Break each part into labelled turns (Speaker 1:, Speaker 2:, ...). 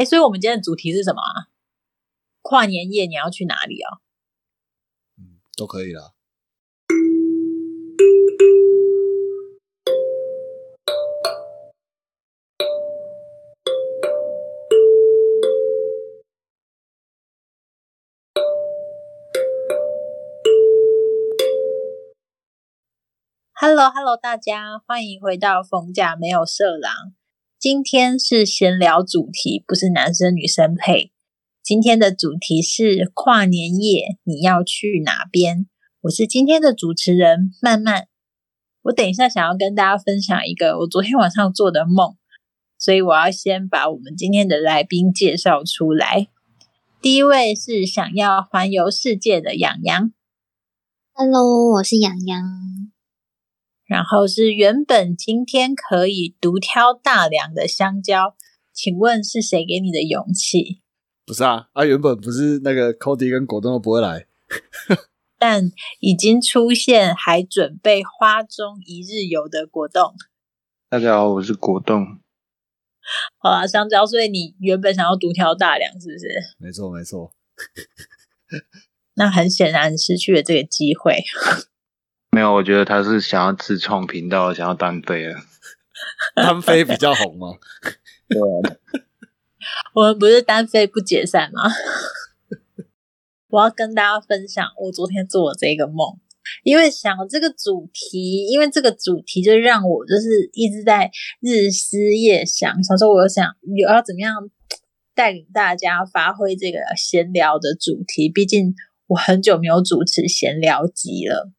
Speaker 1: 哎，所以我们今天的主题是什么啊？跨年夜你要去哪里啊？
Speaker 2: 嗯，都可以啦。
Speaker 1: Hello，Hello，大家欢迎回到逢甲没有色狼。今天是闲聊主题，不是男生女生配。今天的主题是跨年夜，你要去哪边？我是今天的主持人曼曼。我等一下想要跟大家分享一个我昨天晚上做的梦，所以我要先把我们今天的来宾介绍出来。第一位是想要环游世界的洋洋。
Speaker 3: Hello，我是洋洋。
Speaker 1: 然后是原本今天可以独挑大梁的香蕉，请问是谁给你的勇气？
Speaker 2: 不是啊，啊，原本不是那个 Cody 跟果冻都不会来，
Speaker 1: 但已经出现，还准备花中一日游的果冻。
Speaker 4: 大家好，我是果冻。
Speaker 1: 好啊，香蕉，所以你原本想要独挑大梁，是不是？
Speaker 2: 没错，没错。
Speaker 1: 那很显然失去了这个机会。
Speaker 4: 没有，我觉得他是想要自创频道，想要单飞了。
Speaker 2: 单飞比较红吗？
Speaker 4: 对啊。
Speaker 1: 我们不是单飞不解散吗？我要跟大家分享我昨天做的这个梦，因为想这个主题，因为这个主题就让我就是一直在日思夜想，想说我想有要怎么样带领大家发挥这个闲聊的主题。毕竟我很久没有主持闲聊集了。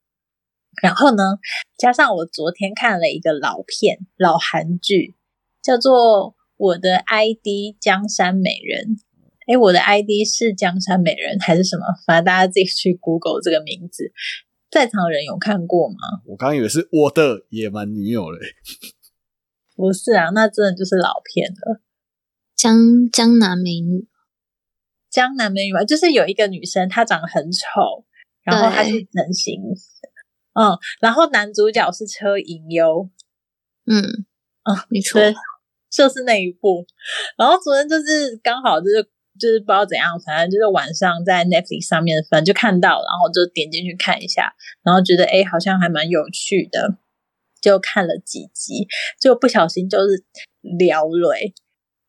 Speaker 1: 然后呢，加上我昨天看了一个老片、老韩剧，叫做《我的 ID 江山美人》。哎，我的 ID 是江山美人还是什么？反正大家自己去 Google 这个名字。在场人有看过吗？
Speaker 2: 我刚以为是我的野蛮女友嘞。
Speaker 1: 不是啊，那真的就是老片了。
Speaker 3: 江江南美女，
Speaker 1: 江南美女嘛，就是有一个女生，她长得很丑，然后她去整形。嗯，然后男主角是车银优，
Speaker 3: 嗯，啊，没错，
Speaker 1: 就是那一部。然后昨天就是刚好就是就是不知道怎样，反正就是晚上在 Netflix 上面，反正就看到，然后就点进去看一下，然后觉得哎，好像还蛮有趣的，就看了几集，就不小心就是聊累，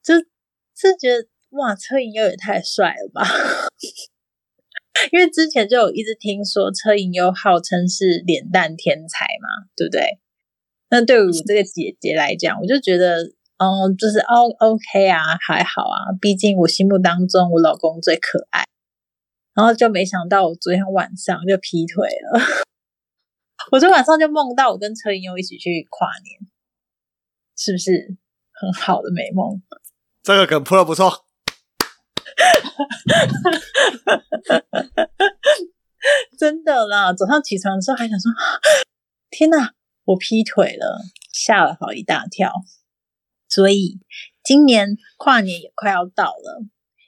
Speaker 1: 就就觉得哇，车银优也太帅了吧。因为之前就有一直听说车银优号称是脸蛋天才嘛，对不对？那对于我这个姐姐来讲，我就觉得，嗯，就是 O OK 啊，还好啊。毕竟我心目当中，我老公最可爱。然后就没想到，我昨天晚上就劈腿了。我昨天晚上就梦到我跟车银优一起去跨年，是不是很好的美梦？
Speaker 2: 这个梗铺的不错。
Speaker 1: 真的啦！早上起床的时候还想说：“ 天哪，我劈腿了！”吓了好一大跳。所以今年跨年也快要到了。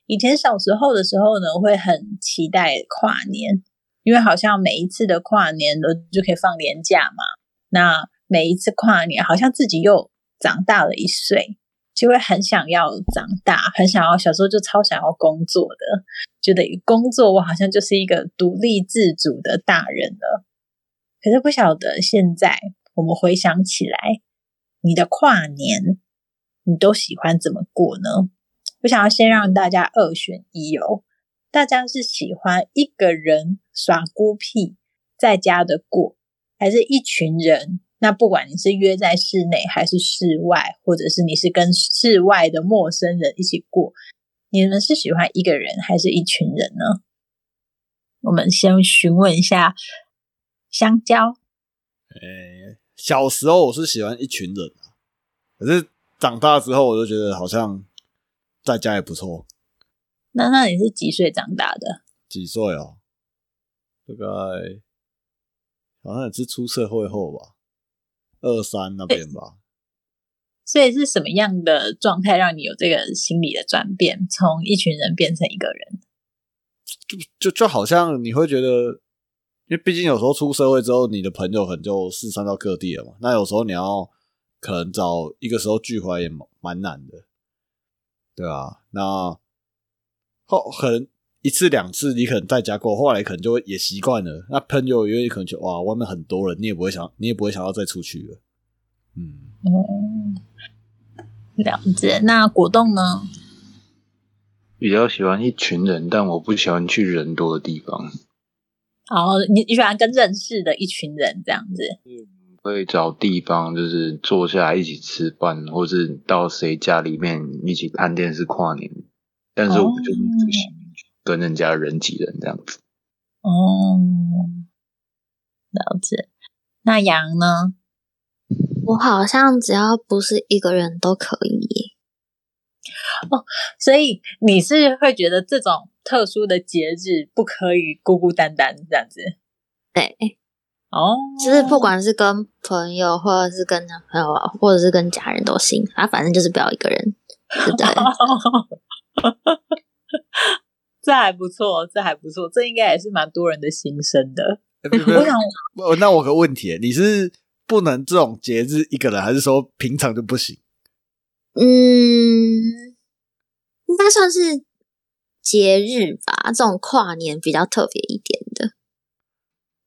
Speaker 1: 以前小时候的时候呢，会很期待跨年，因为好像每一次的跨年都就可以放年假嘛。那每一次跨年，好像自己又长大了一岁。就会很想要长大，很想要小时候就超想要工作的，觉得工作我好像就是一个独立自主的大人了。可是不晓得现在我们回想起来，你的跨年你都喜欢怎么过呢？我想要先让大家二选一哦，大家是喜欢一个人耍孤僻在家的过，还是一群人？那不管你是约在室内还是室外，或者是你是跟室外的陌生人一起过，你们是喜欢一个人还是一群人呢？我们先询问一下香蕉。
Speaker 2: 诶，小时候我是喜欢一群人可是长大之后我就觉得好像在家也不错。
Speaker 1: 那那你是几岁长大的？
Speaker 2: 几岁哦？大概好像也是出社会后吧。二三那边吧，
Speaker 1: 所以是什么样的状态让你有这个心理的转变，从一群人变成一个人？
Speaker 2: 就就就好像你会觉得，因为毕竟有时候出社会之后，你的朋友可能就四散到各地了嘛。那有时候你要可能找一个时候聚会也蛮难的。对啊，那后可能一次两次你可能在家过，后来可能就会也习惯了。那朋友因为可能就哇，外面很多人，你也不会想，你也不会想要再出去了。嗯，
Speaker 1: 哦，了解。那果冻呢？
Speaker 4: 比较喜欢一群人，但我不喜欢去人多的地方。
Speaker 1: 哦，你你喜欢跟认识的一群人这样子？
Speaker 4: 嗯会找地方就是坐下来一起吃饭，或是到谁家里面一起看电视跨年。但是我就是不喜欢跟人家人挤人这样子。
Speaker 1: 哦，了解。那羊呢？
Speaker 3: 我好像只要不是一个人都可以。
Speaker 1: 哦，所以你是会觉得这种特殊的节日不可以孤孤单单这样子？
Speaker 3: 对，
Speaker 1: 哦，
Speaker 3: 就是不管是跟朋友，或者是跟男朋友，或者是跟家人都行啊，反正就是不要一个人，对不对？
Speaker 1: 这还不错，这还不错，这应该也是蛮多人的心声的。
Speaker 2: 我想，那我个问题，你是不能这种节日一个人，还是说平常就不行？
Speaker 3: 嗯，应该算是节日吧，这种跨年比较特别一点的。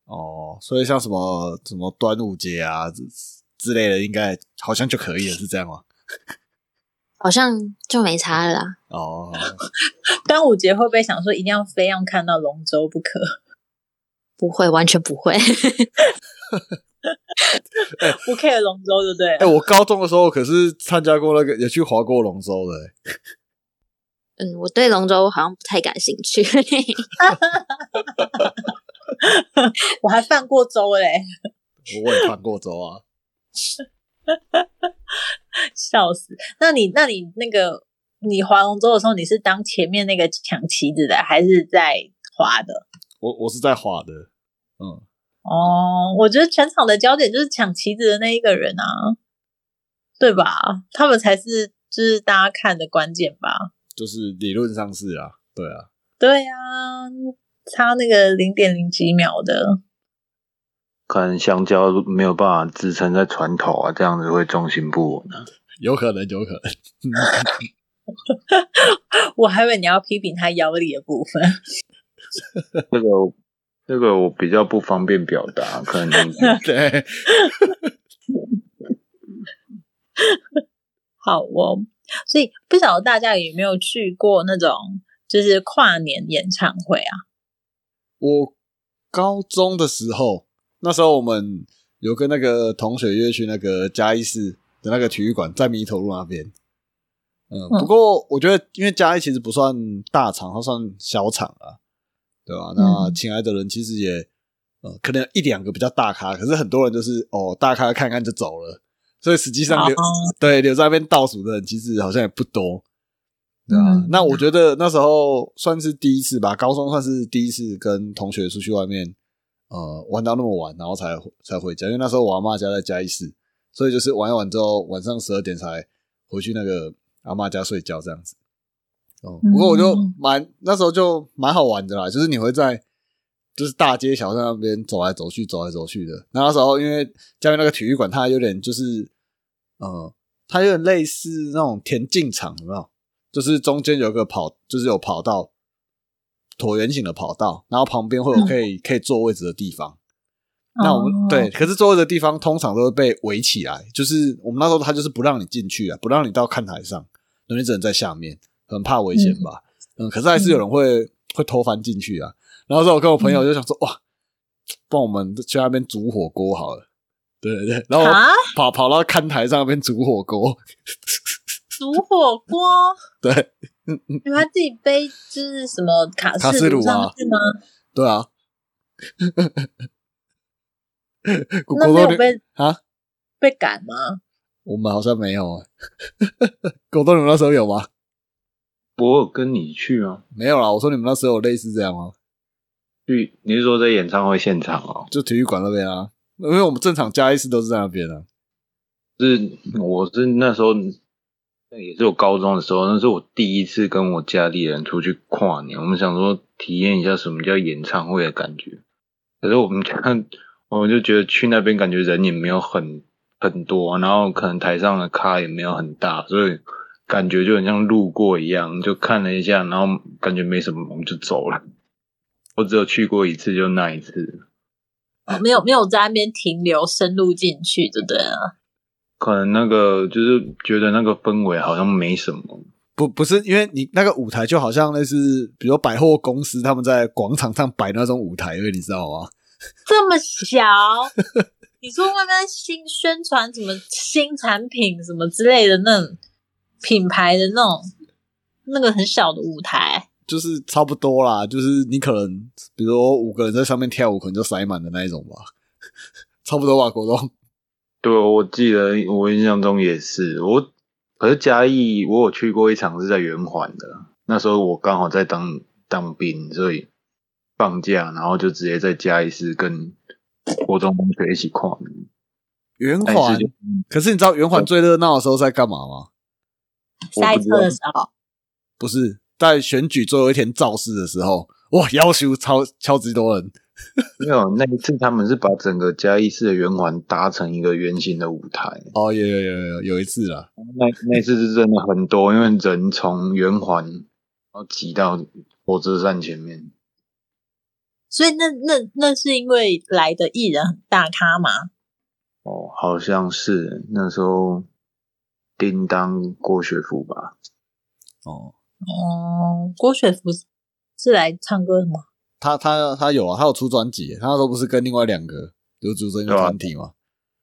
Speaker 2: 哦，所以像什么什么端午节啊之之类的，应该好像就可以了，是这样吗？
Speaker 3: 好像就没差了。
Speaker 2: 哦，
Speaker 1: 端午节会不会想说一定要非要看到龙舟不可？
Speaker 3: 不会，完全不会。
Speaker 1: 不 care 龙舟，对不对？
Speaker 2: 哎，我高中的时候可是参加过那个，也去划过龙舟的。
Speaker 3: 嗯，我对龙舟好像不太感兴趣。
Speaker 1: 我还泛过舟嘞，
Speaker 2: 我也泛过舟啊。
Speaker 1: 笑死！那你那你那个你划龙舟的时候，你是当前面那个抢旗子的，还是在划的？
Speaker 2: 我我是在划的，嗯。
Speaker 1: 哦，我觉得全场的焦点就是抢旗子的那一个人啊，对吧？他们才是就是大家看的关键吧？
Speaker 2: 就是理论上是啊，对啊，
Speaker 1: 对啊，差那个零点零几秒的，
Speaker 4: 可能香蕉没有办法支撑在船头啊，这样子会重心不稳啊，
Speaker 2: 有可能，有可能。
Speaker 1: 我还以为你要批评他腰力的部分，
Speaker 4: 这个。这个我比较不方便表达，可能
Speaker 2: 对。
Speaker 1: 好哦，所以不晓得大家有没有去过那种就是跨年演唱会啊？
Speaker 2: 我高中的时候，那时候我们有跟那个同学约去那个嘉义市的那个体育馆，在弥头路那边。嗯，不过我觉得，因为嘉义其实不算大厂，它算小厂啊。对吧？那请来的人其实也，呃，可能一两个比较大咖，可是很多人就是哦，大咖看看就走了，所以实际上留对留在那边倒数的人其实好像也不多，对吧？那我觉得那时候算是第一次吧，高中算是第一次跟同学出去外面，呃，玩到那么晚，然后才才回家，因为那时候我阿妈家在嘉义市，所以就是玩一玩之后，晚上十二点才回去那个阿妈家睡觉这样子。哦，不过我就蛮那时候就蛮好玩的啦，就是你会在就是大街小巷那边走来走去，走来走去的。那时候因为嘉义那个体育馆，它有点就是，呃，它有点类似那种田径场，有没有？就是中间有个跑，就是有跑道，椭圆形的跑道，然后旁边会有可以可以坐位置的地方。那我们对，可是座位的地方通常都会被围起来，就是我们那时候他就是不让你进去啊，不让你到看台上，那你只能在下面。很怕危险吧？嗯，可是还是有人会会偷翻进去啊。然后说，我跟我朋友就想说，哇，帮我们去那边煮火锅好了。对对对，然后跑跑到看台上那边煮火锅，
Speaker 1: 煮火锅。
Speaker 2: 对，
Speaker 1: 你们自己背就是什么卡
Speaker 2: 卡
Speaker 1: 式
Speaker 2: 炉啊？
Speaker 1: 吗？
Speaker 2: 对啊。
Speaker 1: 那没有被
Speaker 2: 啊？
Speaker 1: 被赶吗？
Speaker 2: 我们好像没有啊。狗东，你们那时候有吗？
Speaker 4: 我跟你去吗？
Speaker 2: 没有啦，我说你们那时候有类似这样吗？
Speaker 4: 去，你是说在演唱会现场哦？
Speaker 2: 就体育馆那边啊，因为我们正常加一次都是在那边啊。
Speaker 4: 是，我是那时候那也是我高中的时候，那是我第一次跟我家里人出去跨年，我们想说体验一下什么叫演唱会的感觉。可是我们看，我们就觉得去那边感觉人也没有很很多，然后可能台上的咖也没有很大，所以。感觉就很像路过一样，就看了一下，然后感觉没什么，我们就走了。我只有去过一次，就那一次。
Speaker 1: 哦没有没有在那边停留，深入进去，对不对啊？
Speaker 4: 可能那个就是觉得那个氛围好像没什么，
Speaker 2: 不不是因为你那个舞台就好像类似，比如百货公司他们在广场上摆那种舞台，因为你知道吗？
Speaker 1: 这么小，你说外面新宣传什么新产品什么之类的那种品牌的那种那个很小的舞台，
Speaker 2: 就是差不多啦，就是你可能比如说五个人在上面跳舞，可能就塞满的那一种吧，差不多吧，国栋。
Speaker 4: 对，我记得我印象中也是我，可是嘉义我有去过一场是在圆环的，那时候我刚好在当当兵，所以放假，然后就直接在嘉义市跟国中同学一起跨年。
Speaker 2: 圆环
Speaker 4: 是，
Speaker 2: 可是你知道圆环最热闹的时候在干嘛吗？
Speaker 1: 塞车的时候，
Speaker 2: 不是在选举最后一天造势的时候，哇，要求超超级多人，
Speaker 4: 没有那一次他们是把整个嘉义市的圆环搭成一个圆形的舞台，
Speaker 2: 哦，有有有有有一次啊，
Speaker 4: 那那次是真的很多，因为人从圆环然后挤到火车站前面。
Speaker 1: 所以那那那是因为来的艺人很大咖吗？
Speaker 4: 哦，好像是那时候叮当郭雪芙吧？
Speaker 2: 哦，
Speaker 1: 哦，郭雪芙是来唱歌的吗？
Speaker 2: 他他他有啊，他有出专辑，他那时候不是跟另外两个有组成一个团体吗？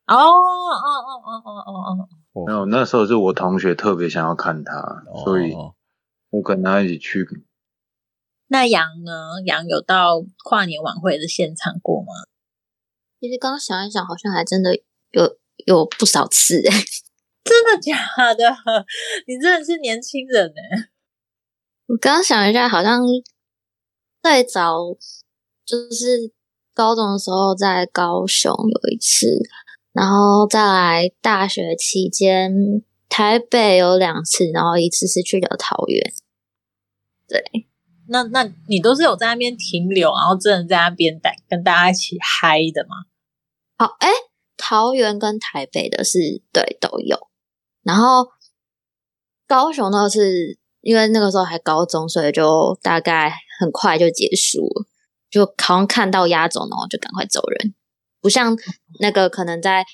Speaker 1: 哦哦哦哦哦哦哦，
Speaker 4: 没有，那时候是我同学特别想要看他，
Speaker 2: 哦
Speaker 4: 所以
Speaker 2: 哦
Speaker 4: 我跟他一起去。
Speaker 1: 那杨呢？杨有到跨年晚会的现场过吗？
Speaker 3: 其实刚刚想一想，好像还真的有有不少次哎。
Speaker 1: 真的假的？你真的是年轻人呢、
Speaker 3: 我刚刚想一下，好像最早就是高中的时候在高雄有一次，然后再来大学期间台北有两次，然后一次是去了桃园。对，
Speaker 1: 那那你都是有在那边停留，然后真的在那边带跟大家一起嗨的吗？
Speaker 3: 好，哎，桃园跟台北的是对都有，然后高雄那个是因为那个时候还高中，所以就大概很快就结束了，就好像看到压轴，然后就赶快走人，不像那个可能在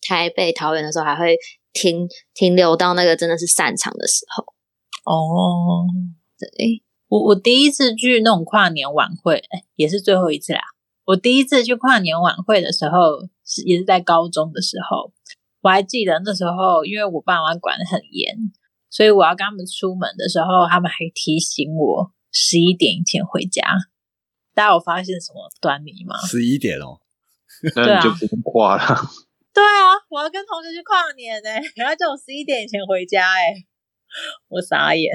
Speaker 3: 台北、桃园的时候还会停停留到那个真的是散场的时候。
Speaker 1: 哦，
Speaker 3: 对，
Speaker 1: 我我第一次去那种跨年晚会，哎，也是最后一次啦。我第一次去跨年晚会的时候，是也是在高中的时候。我还记得那时候，因为我爸妈管得很严，所以我要跟他们出门的时候，他们还提醒我十一点以前回家。大家有发现什么端倪吗？
Speaker 2: 十一点哦，
Speaker 4: 那你就不用跨了。
Speaker 1: 对啊，我要跟同学去跨年呢、然后叫我十一点以前回家、哎，我傻眼。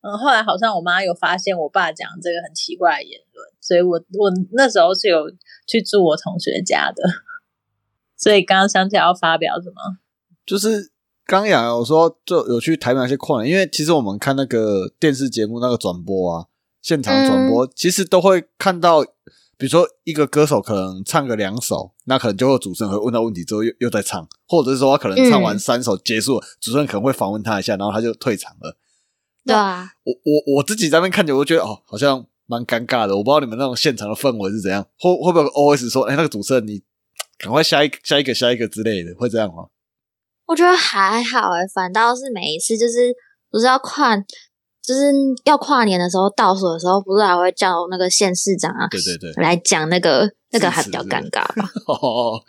Speaker 1: 嗯，后来好像我妈有发现我爸讲这个很奇怪的言论，所以我我那时候是有去住我同学家的。所以刚刚想起来要发表什么？
Speaker 2: 就是刚雅有说就有去台北那些跨年，因为其实我们看那个电视节目那个转播啊，现场转播、其实都会看到，比如说一个歌手可能唱个两首，那可能就会主持人会问到问题之后又又在唱，或者是说他可能唱完
Speaker 3: 嗯
Speaker 2: 三首结束了，主持人可能会访问他一下，然后他就退场了。
Speaker 3: 对啊，
Speaker 2: 我我我自己在那边看着，我就觉得哦，好像蛮尴尬的。我不知道你们那种现场的氛围是怎样，会会不会有 OS 说，哎，那个主持人你赶快下一个下一个下一个之类的，会这样吗？
Speaker 3: 我觉得还好诶，反倒是每一次就是不是要跨，就是要跨年的时候倒数的时候，不是还会叫那个县市长啊
Speaker 2: 对对对，
Speaker 3: 来讲那个那个还比较尴尬吧？
Speaker 2: 哦，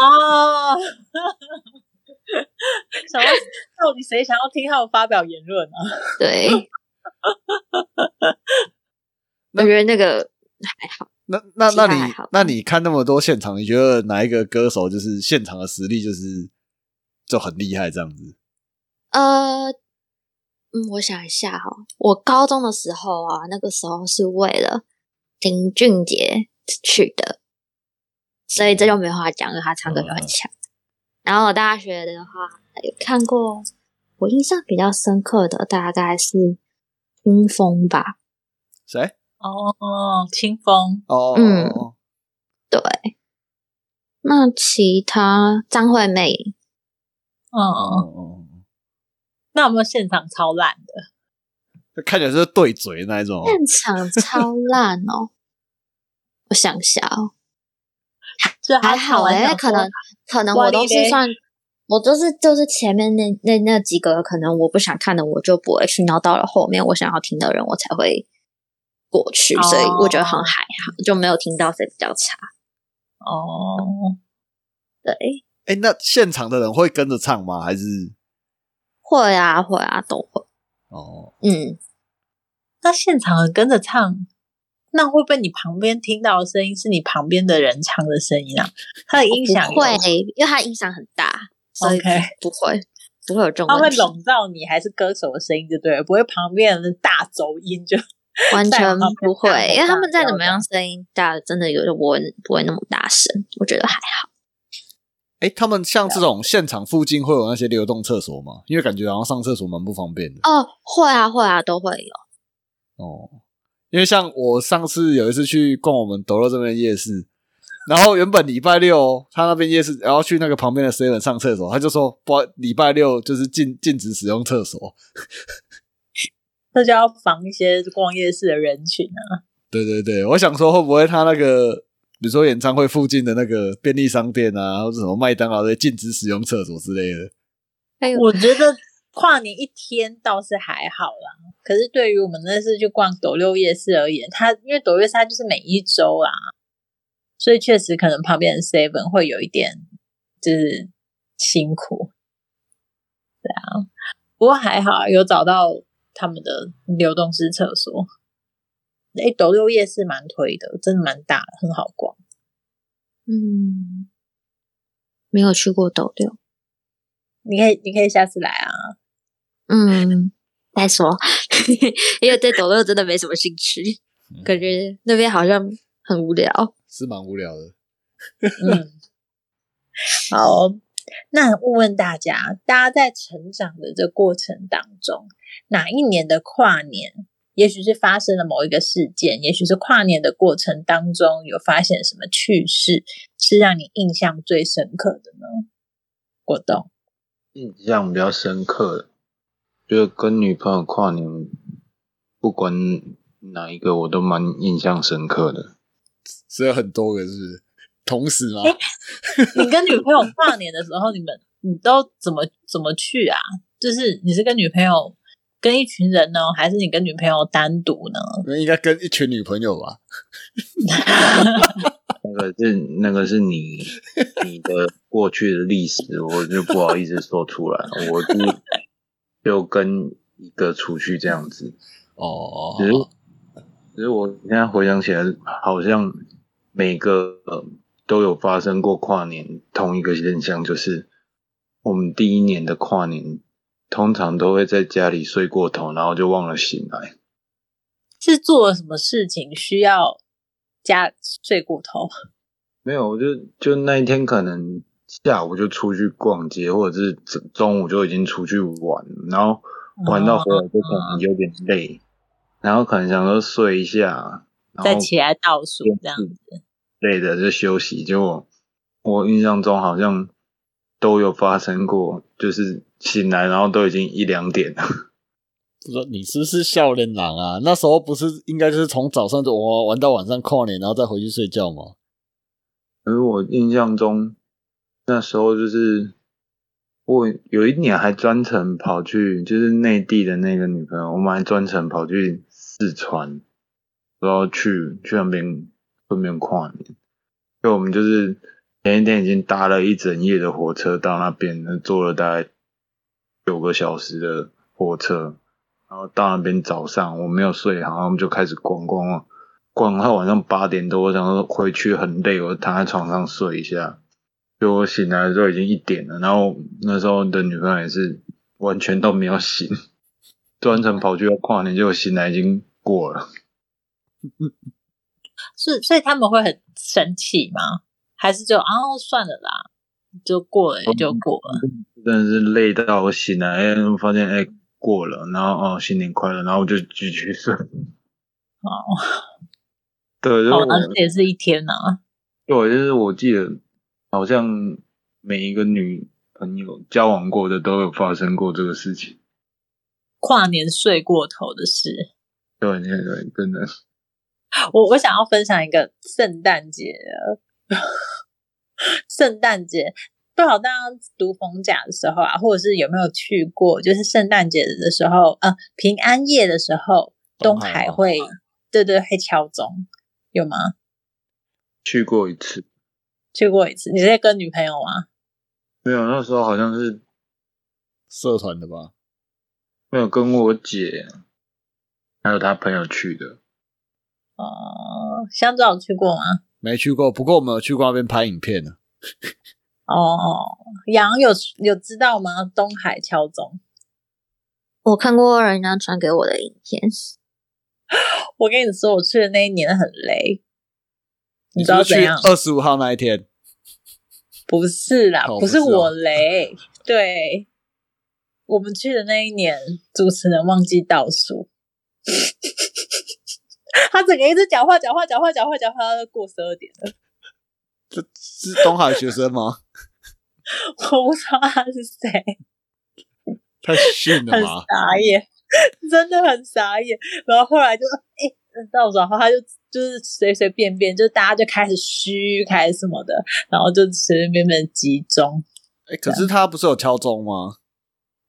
Speaker 1: 哦，想要到底谁想要听他们发表言论啊？
Speaker 3: 对，我觉得那个还好。
Speaker 2: 那那那你那你看那么多现场，你觉得哪一个歌手就是现场的实力就是就很厉害这样子？
Speaker 3: 呃，嗯，我想一下哈，我高中的时候啊，那个时候是为了林俊杰去的，所以这就没话讲，因为他唱歌就很强。然后我大学的话有看过，我印象比较深刻的大概是清风吧，
Speaker 2: 谁？
Speaker 1: 哦，清风，
Speaker 2: 哦，
Speaker 3: 嗯
Speaker 2: 哦哦
Speaker 3: 对。那其他张惠妹，
Speaker 1: 嗯，
Speaker 2: 哦哦，
Speaker 1: 那有没有现场超烂的？
Speaker 2: 看起来是对嘴那一种哦。
Speaker 3: 现场超烂哦！我想一下哦，
Speaker 1: 就
Speaker 3: 还好哎、
Speaker 1: 哎，
Speaker 3: 可能可能我都是算，我都是就是前面那那那几个，可能我不想看的我就不会去，然后到了后面我想要听的人我才会过去，所以我觉得很
Speaker 1: 哦
Speaker 3: 还好，就没有听到谁比较差。
Speaker 1: 哦，
Speaker 3: 对，
Speaker 2: 哎，那现场的人会跟着唱吗？还是
Speaker 3: 会啊会啊都会，
Speaker 2: 哦？
Speaker 3: 嗯，
Speaker 1: 那现场人跟着唱，那会不会你旁边听到的声音是你旁边的人唱的声音啊？他的音响
Speaker 3: 会，因为它音响很大，所以
Speaker 1: OK
Speaker 3: 不会不会有这种
Speaker 1: 他会，笼罩你，还是歌手的声音就对了，不会旁边人的大走音就
Speaker 3: 完全不会，因为他们再怎么样声音大，真的有的不会不会那么大声，我觉得还好。
Speaker 2: 哎，他们像这种现场附近会有那些流动厕所吗？因为感觉好像上厕所蛮不方便的
Speaker 3: 哦，会啊会啊都会有。
Speaker 2: 哦。因为像我上次有一次去逛我们斗乐这边的夜市，然后原本礼拜六他那边夜市，然后去那个旁边的 seven 上厕所，他就说不好，礼拜六就是禁禁止使用厕所。
Speaker 1: 那就要防一些逛夜市的人群啊。
Speaker 2: 对对对，我想说会不会他那个，比如说演唱会附近的那个便利商店啊，或者什么麦当劳的禁止使用厕所之类的。
Speaker 3: 还有
Speaker 1: 我觉得跨年一天倒是还好啦，可是对于我们那次去逛斗六夜市而言，它因为斗六夜市它就是每一周啦，所以确实可能旁边的 seven 会有一点就是辛苦。对啊，不过还好有找到他们的流动式厕所。哎，斗六夜市蛮推的，真的蛮大的，很好逛。
Speaker 3: 嗯，没有去过斗六，
Speaker 1: 你可以，你可以下次来啊。
Speaker 3: 嗯，再说，因为对斗六真的没什么兴趣，感觉那边好像很无聊。
Speaker 2: 是蛮无聊的。
Speaker 1: 嗯，好，那问问大家，大家在成长的这过程当中，哪一年的跨年，也许是发生了某一个事件，也许是跨年的过程当中有发现什么趣事，是让你印象最深刻的呢？果冻，
Speaker 4: 印象比较深刻的，就是跟女朋友跨年，不管哪一个我都蛮印象深刻的。
Speaker 2: 是有很多个，是不是？同时吗？
Speaker 1: 你跟女朋友跨年的时候，你们你都怎么怎么去啊？就是你是跟女朋友跟一群人呢，还是你跟女朋友单独呢？
Speaker 2: 那应该跟一群女朋友吧？
Speaker 4: 那个是那个是你你的过去的历史，我就不好意思说出来。我就就跟一个出去这样子，
Speaker 2: 哦
Speaker 4: 只是只是我现在回想起来，好像每个呃都有发生过跨年同一个现象，就是我们第一年的跨年，通常都会在家里睡过头，然后就忘了醒来。
Speaker 1: 是做了什么事情需要加睡过头？
Speaker 4: 没有，我就就那一天可能下午就出去逛街，或者是中中午就已经出去玩，然后玩到回来就可能有点累，然后可能想说睡一下，
Speaker 1: 再起来倒数这样子。
Speaker 4: 累的就休息。结果我印象中好像都有发生过，就是醒来然后都已经一两点了。
Speaker 2: 不知道你是不是笑脸狼啊？那时候不是应该就是从早上就玩玩到晚上跨年，然后再回去睡觉吗？
Speaker 4: 而我印象中那时候就是我有一年还专程跑去，就是内地的那个女朋友，我们还专程跑去四川，然后去去那边顺便跨年。就我们就是前一天已经搭了一整夜的火车到那边，坐了大概九个小时的火车，然后到那边早上我没有睡好，我们就开始逛逛逛。逛到晚上八点多，我想说回去很累，我躺在床上睡一下。就我醒来的时候已经一点了，然后那时候的女朋友也是完全都没有醒，专程跑去要跨年，结果醒来已经过了。
Speaker 1: 是，所以他们会很生气吗？还是就哦算了啦，就过了也就过了。
Speaker 4: 真的是累到我醒来，哎，发现哎过了，然后哦新年快乐，然后我就继续睡。
Speaker 1: 哦，
Speaker 4: 对，就
Speaker 1: 哦，那这也是一天呐、
Speaker 4: 对，就是我记得好像每一个女朋友交往过的都有发生过这个事情。
Speaker 1: 跨年睡过头的事。
Speaker 4: 对对对，真的。
Speaker 1: 我我想要分享一个圣诞节的，圣诞节不知道大家读逢甲的时候啊，或者是有没有去过？就是圣诞节的时候，呃，平安夜的时候，东
Speaker 2: 东海
Speaker 1: 会，对对，会敲钟，有吗？
Speaker 4: 去过一次，
Speaker 1: 去过一次，你在跟女朋友吗？
Speaker 4: 没有，那时候好像是
Speaker 2: 社团的吧？
Speaker 4: 没有跟我姐还有她朋友去的。
Speaker 1: 哦、香皂有去过吗？
Speaker 2: 没去过，不过我们有去过那边拍影片呢。
Speaker 1: 哦，杨有有知道吗？东海敲钟，
Speaker 3: 我看过人家传给我的影片，
Speaker 1: 我跟你说，我去的那一年很雷，你知道怎样？
Speaker 2: 二十五号那一天？
Speaker 1: 不是啦，
Speaker 2: 哦
Speaker 1: 不是我雷，对，我们去的那一年，主持人忘记倒数，他整个一直讲话讲话讲话讲话讲话，到过十二点了，
Speaker 2: 这是东海学生吗？
Speaker 1: 我不知道他是谁，
Speaker 2: 太逊了
Speaker 1: 很
Speaker 2: 吧！
Speaker 1: 傻眼，真的很傻眼。然后后来就哎、到时候他就就是随随便便，就大家就开始嘘，开始什么的，然后就随随便便集中。
Speaker 2: 哎，可是他不是有敲钟吗？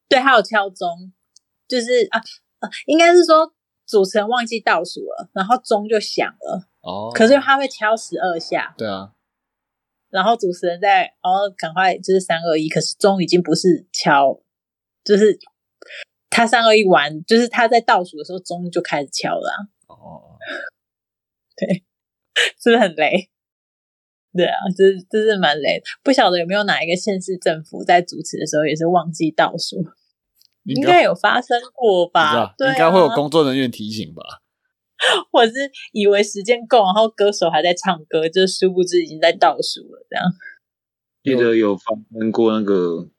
Speaker 1: 对，他有敲钟，就是啊啊，应该是说主持人忘记倒数了，然后钟就响了，
Speaker 2: 哦，
Speaker 1: 可是他会敲十二下，
Speaker 2: 对啊，
Speaker 1: 然后主持人在，然后赶快就是三二一，可是钟已经不是敲，就是他三二一完，就是他在倒数的时候，钟就开始敲了、啊，
Speaker 2: 哦，
Speaker 1: 是不是很雷？对啊，这这是蛮雷的。不晓得有没有哪一个县市政府在主持的时候也是忘记倒数，应该有发生过吧
Speaker 2: 道？
Speaker 1: 对、啊，
Speaker 2: 应该会有工作人员提醒吧？
Speaker 1: 我是以为时间够，然后歌手还在唱歌，就殊不知已经在倒数了，这样。
Speaker 4: 记得有发生过那个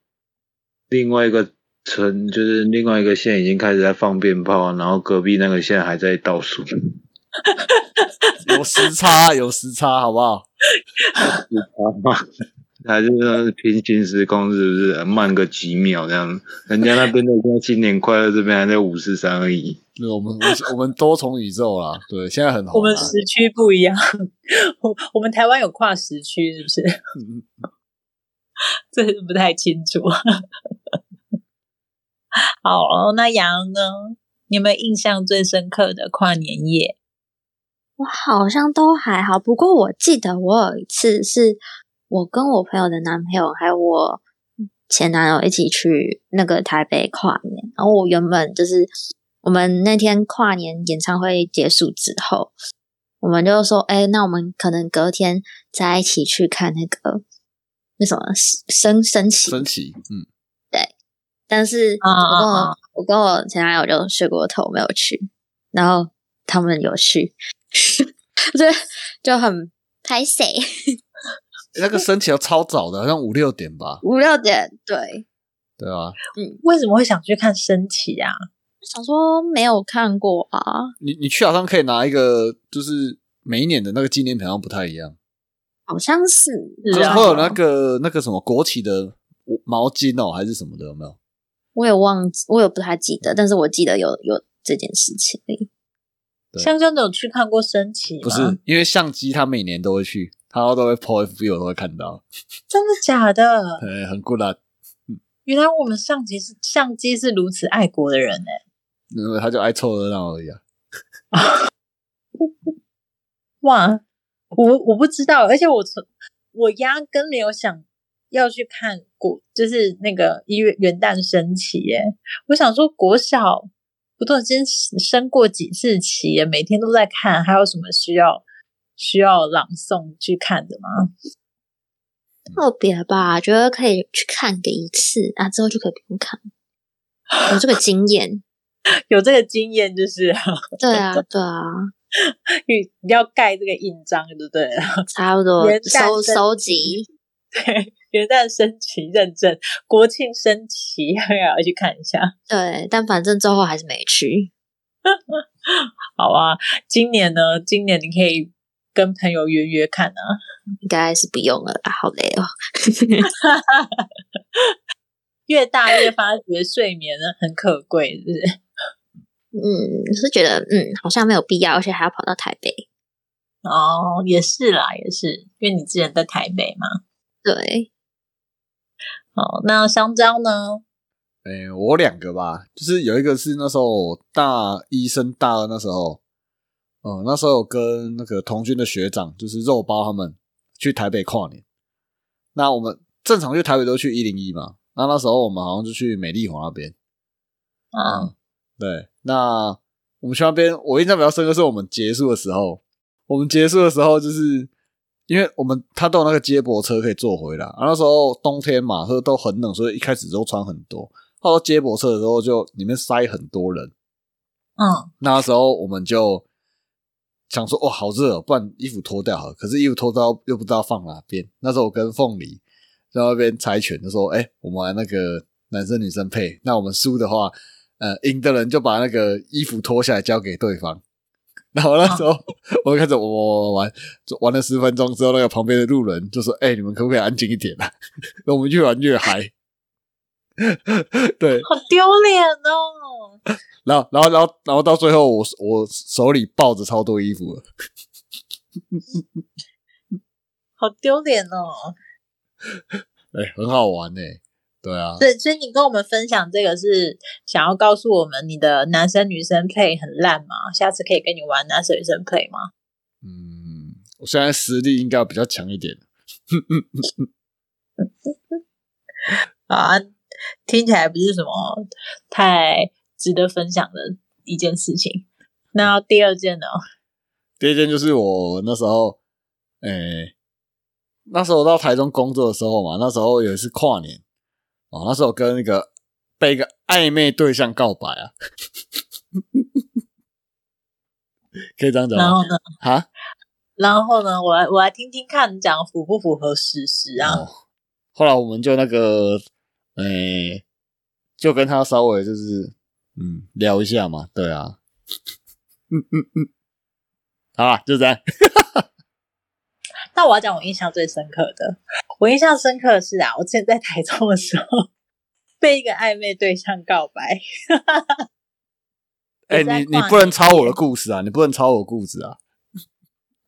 Speaker 4: 另外一个村，就是另外一个县已经开始在放鞭炮，然后隔壁那个县还在倒数。
Speaker 2: 有时差，有时差，好不好？
Speaker 4: 还是那平行时空是不是慢个几秒这样？人家那边都在新年快乐，这边还在五四三而已。
Speaker 2: 对，我们我 我们多重宇宙啦，对，现在很。
Speaker 1: 我们时区不一样，我我们台湾有跨时区，是不是？
Speaker 2: 嗯
Speaker 1: 这是不太清楚。好，那杨呢？你有没有印象最深刻的跨年夜？
Speaker 3: 我好像都还好。不过我记得我有一次是我跟我朋友的男朋友还有我前男友一起去那个台北跨年，然后我原本就是我们那天跨年演唱会结束之后，我们就说，哎，那我们可能隔天再一起去看那个那什么升升旗
Speaker 2: 升旗，嗯，对
Speaker 3: 但是
Speaker 1: 啊
Speaker 3: 我跟我、我跟我前男友就睡过头，没有去，然后他们有去，就就很拍谁
Speaker 2: 那个升旗要超早的，好像五六点吧？
Speaker 3: 五六点，对，
Speaker 2: 对啊，嗯。
Speaker 1: 为什么会想去看升旗啊？
Speaker 3: 想说没有看过啊，
Speaker 2: 你你去好像可以拿一个，就是每一年的那个纪念品好像不太一样，
Speaker 3: 好像是，
Speaker 2: 就是
Speaker 1: 啊。
Speaker 2: 会有那个那个什么国旗的毛巾哦，还是什么的，有没有？
Speaker 3: 我也忘记，我也不太记得，但是我记得有有这件事情。
Speaker 1: 香香的有去看过升旗吗？
Speaker 2: 不是，因为相机他每年都会去，他都会 po FB，我都会看到，
Speaker 1: 真的假的？
Speaker 2: 对，很 good 啊，
Speaker 1: 原来我们相机是相机是如此爱国的人呢、
Speaker 2: 因为他就爱凑热闹而已啊。
Speaker 1: 哇，我我不知道，而且我从我压根没有想要去看国，就是那个一月元旦升旗耶。我想说国小不都已经升过几次旗耶，每天都在看，还有什么需要需要朗诵去看的吗？
Speaker 3: 特别吧，觉得可以去看个一次啊，之后就可以不用看，有这个经验。
Speaker 1: 有这个经验就是
Speaker 3: 对啊，对啊，
Speaker 1: 你要盖这个印章就对了。
Speaker 3: 差不多收收集。
Speaker 1: 对，元旦升旗认证，国庆升旗 要去看一下。
Speaker 3: 对，但反正最后还是没去。
Speaker 1: 好啊，今年呢？今年你可以跟朋友约约看啊。
Speaker 3: 应该是不用了啦，好累哦。
Speaker 1: 越大越发觉睡眠呢很可贵，是不是？
Speaker 3: 嗯，是觉得嗯好像没有必要，而且还要跑到台北。
Speaker 1: 哦，也是啦，也是，因为你之前在台北嘛。
Speaker 3: 对，
Speaker 1: 哦，那香蕉呢？
Speaker 2: 哎、我两个吧，就是有一个是那时候大一升大二那时候，嗯，那时候有跟那个童军的学长，就是肉包他们去台北跨年。那我们正常去台北都去一零一嘛，那那时候我们好像就去美丽华那边。
Speaker 1: 嗯，
Speaker 2: 对，那我们去那边，我印象比较深刻是我们结束的时候，我们结束的时候就是因为我们他都有那个接驳车可以坐回来，啊，那时候冬天嘛，所以都很冷，所以一开始都穿很多。到了接驳车的时候，就里面塞很多人，
Speaker 1: 嗯，
Speaker 2: 那时候我们就想说，哇，好热、哦，不然衣服脱掉好。可是衣服脱掉又不知道放哪边。那时候我跟凤梨在那边猜拳，就说，哎、我们玩那个男生女生配，那我们输的话，呃，赢的人就把那个衣服脱下来交给对方。然后那时候我就开始玩玩玩玩，玩了十分钟之后，那个旁边的路人就说：“哎、你们可不可以安静一点啊？”那 我们越玩越嗨。对，
Speaker 1: 好丢脸哦。
Speaker 2: 然后，然后，然后，然后到最后我，我手里抱着超多衣服了。
Speaker 1: 好丢脸哦！
Speaker 2: 哎、很好玩呢、对啊，
Speaker 1: 对，所以你跟我们分享这个是想要告诉我们你的男生女生配很烂吗？下次可以跟你玩男生女生配吗？
Speaker 2: 嗯，我现在实力应该比较强一点。
Speaker 1: 啊，听起来不是什么太值得分享的一件事情。那第二件呢？
Speaker 2: 第二件就是我那时候，诶、那时候到台中工作的时候嘛，那时候有一次跨年，哦，那时候跟那个被一个暧昧对象告白啊，可以这样讲吗？
Speaker 1: 然后呢？
Speaker 2: 哈，
Speaker 1: 然后呢？我来我来听听看你讲符不符合事实啊？
Speaker 2: 哦，后来我们就那个，诶、就跟他稍微就是嗯聊一下嘛，对啊，嗯嗯嗯，好啊，就这样。
Speaker 1: 那我要讲我印象最深刻的，我印象深刻的是啊，我之前在台中的时候被一个暧昧对象告白。
Speaker 2: 哎、
Speaker 1: 我在
Speaker 2: 你你不能抄我的故事啊！你不能抄我的故事啊！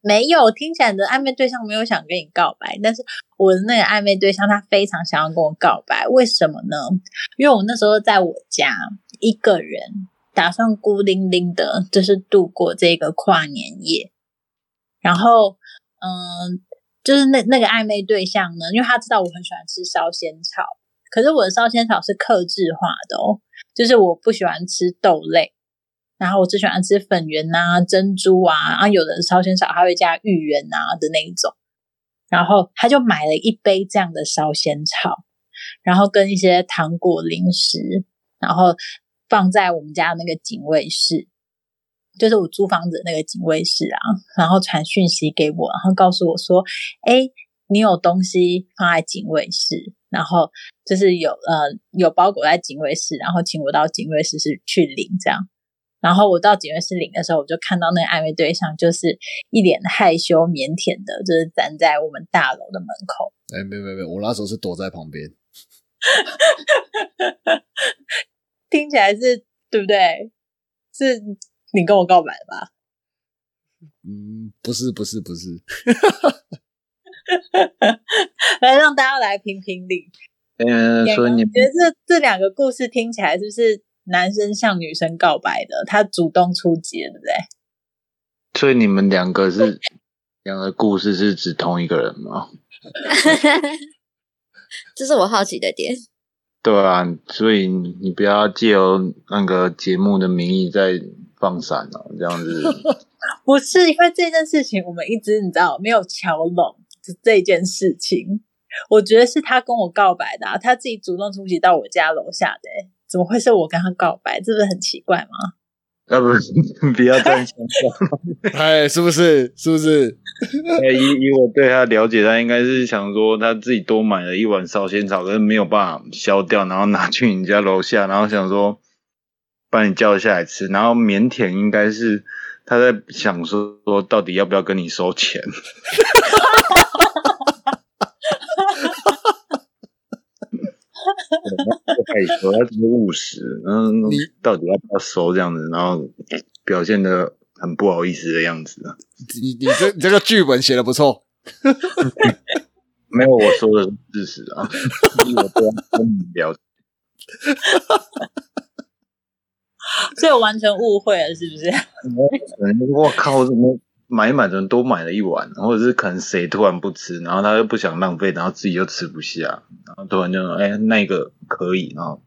Speaker 1: 没有，听起来你的暧昧对象没有想跟你告白，但是我的那个暧昧对象他非常想要跟我告白，为什么呢？因为我那时候在我家一个人，打算孤零零的，就是度过这个跨年夜。然后，嗯，就是那那个暧昧对象呢，因为他知道我很喜欢吃烧仙草，可是我的烧仙草是克制化的哦，就是我不喜欢吃豆类。然后我只喜欢吃粉圆呐、珍珠啊，啊，有的烧仙草还会加芋圆啊的那一种。然后他就买了一杯这样的烧仙草，然后跟一些糖果零食，然后放在我们家那个警卫室，就是我租房子的那个警卫室啊，然后传讯息给我，然后告诉我说：“哎，你有东西放在警卫室，然后就是有呃有包裹在警卫室，然后请我到警卫室是去领这样。”然后我到警卫室领的时候，我就看到那个暧昧对象，就是一脸害羞腼腆的，就是站在我们大楼的门口。
Speaker 2: 哎、没有没有没有，我那时候是躲在旁边。
Speaker 1: 听起来是对不对？是你跟我告白的吧？
Speaker 2: 嗯，不是不是不是，
Speaker 1: 来让大家来评评理。
Speaker 4: 嗯，所以你
Speaker 1: 觉得这这两个故事听起来是不是男生向女生告白的？他主动出击了，对不对？
Speaker 4: 所以你们两个是两个故事是指同一个人吗？
Speaker 3: 这是我好奇的点。
Speaker 4: 对啊，所以你你不要借由那个节目的名义在放闪哦，这样子。
Speaker 1: 不是因为这件事情，我们一直你知道没有桥拢这这件事情。我觉得是他跟我告白的、啊，他自己主动出击到我家楼下的、欸，怎么会是我跟他告白？这不是很奇怪吗？
Speaker 4: 要不 不要这样想象。
Speaker 2: 哎，是不是？是不是？
Speaker 4: 哎以以我对他了解，他应该是想说他自己多买了一碗烧仙草，可是没有办法消掉，然后拿去你家楼下，然后想说把你叫下来吃，然后腼腆应该是他在想说说到底要不要跟你收钱。害羞，他只是务实，嗯
Speaker 2: 你，
Speaker 4: 到底要不要收这样子，然后表现的很不好意思的样子啊。
Speaker 2: 你你这你这个剧本写的不错，
Speaker 4: 没有，我说的是事实啊，我不要跟你聊。
Speaker 1: 所以我完全误会了，是不是？
Speaker 4: 我靠我靠，怎么买一买的人都买了一碗，或者是可能谁突然不吃，然后他又不想浪费，然后自己又吃不下，然后突然就哎、那个可以，然后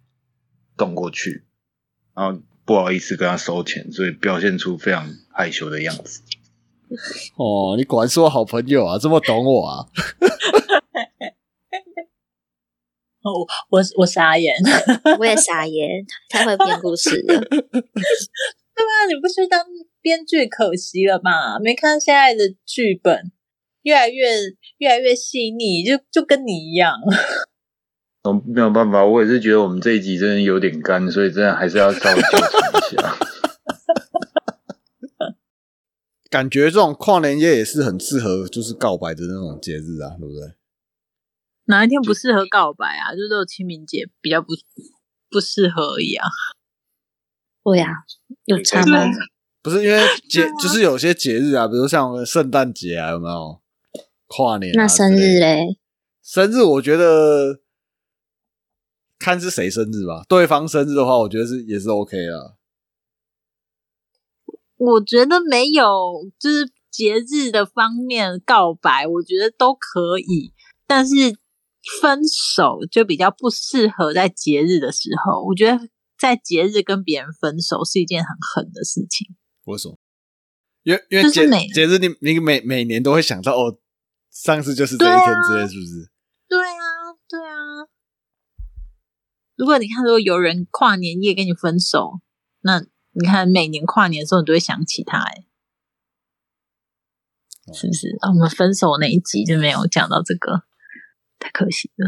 Speaker 4: 动过去，然后不好意思跟他收钱，所以表现出非常害羞的样子。
Speaker 2: 哦，你果然是我好朋友啊，这么懂我啊！
Speaker 1: 哦，我我傻眼。
Speaker 3: 我也傻眼，太会编故事了。
Speaker 1: 对啊，你不去当编剧可惜了吧？没看现在的剧本越来越越来越细腻，就就跟你一样。
Speaker 4: 我 没有办法，我也是觉得我们这一集真的有点干，所以真的还是要稍微纠正一下。
Speaker 2: 感觉这种跨年夜也是很适合，就是告白的那种节日啊，对不对？
Speaker 1: 哪一天不适合告白啊？就只有清明节比较不不适合而已啊。
Speaker 3: 对呀、有差吗？
Speaker 2: 不是因为 节，就是有些节日啊，比如像圣诞节啊，有没有？跨年、啊、
Speaker 3: 那生日？嘞？
Speaker 2: 生日我觉得看是谁生日吧。对方生日的话，我觉得是也是 OK 啦。
Speaker 1: 我觉得没有，就是节日的方面告白，我觉得都可以，但是分手就比较不适合在节日的时候。我觉得在节日跟别人分手是一件很狠的事情。
Speaker 2: 为什么？因为因为节节日你你每每年都会想到哦，上次就是这一天之类，是不是？
Speaker 1: 对啊，对啊。如果你看，如果有人跨年夜跟你分手，那你看每年跨年的时候，你都会想起他，哎，是不是？啊，我们分手那一集就没有讲到这个，太可惜了。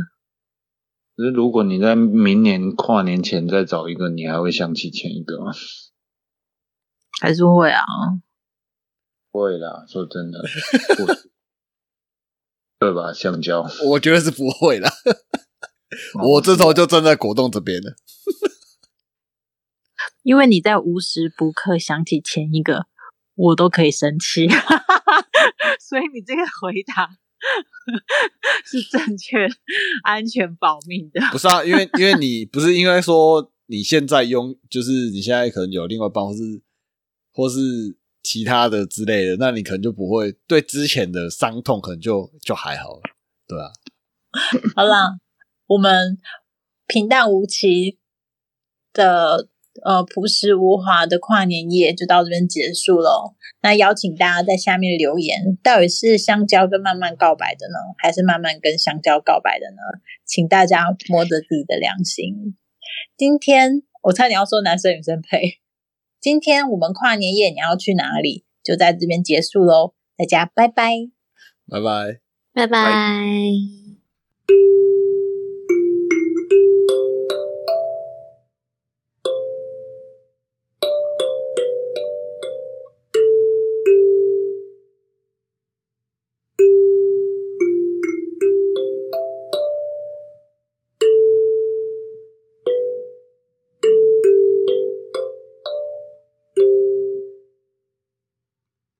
Speaker 4: 可是如果你在明年跨年前再找一个，你还会想起前一个吗？
Speaker 1: 还是会啊，
Speaker 4: 会啦，说真的，不对 吧？香蕉，
Speaker 2: 我觉得是不会啦。我这时候就站在果冻这边了。
Speaker 1: 因为你在无时不刻想起前一个，我都可以生气，所以你这个回答是正确、安全、保命的。
Speaker 2: 不是啊，因为因为你不是应该说你现在拥，就是你现在可能有另外一半，或是或是其他的之类的，那你可能就不会对之前的伤痛可能就就还好了，对啊。
Speaker 1: 好啦，我们平淡无奇的呃朴实无华的跨年夜就到这边结束喽。那邀请大家在下面留言，到底是香蕉跟慢慢告白的呢，还是慢慢跟香蕉告白的呢？请大家摸着自己的良心。今天我差点要说男生女生配。今天我们跨年夜你要去哪里就在这边结束喽大家拜拜。
Speaker 2: 拜拜。
Speaker 3: 拜拜。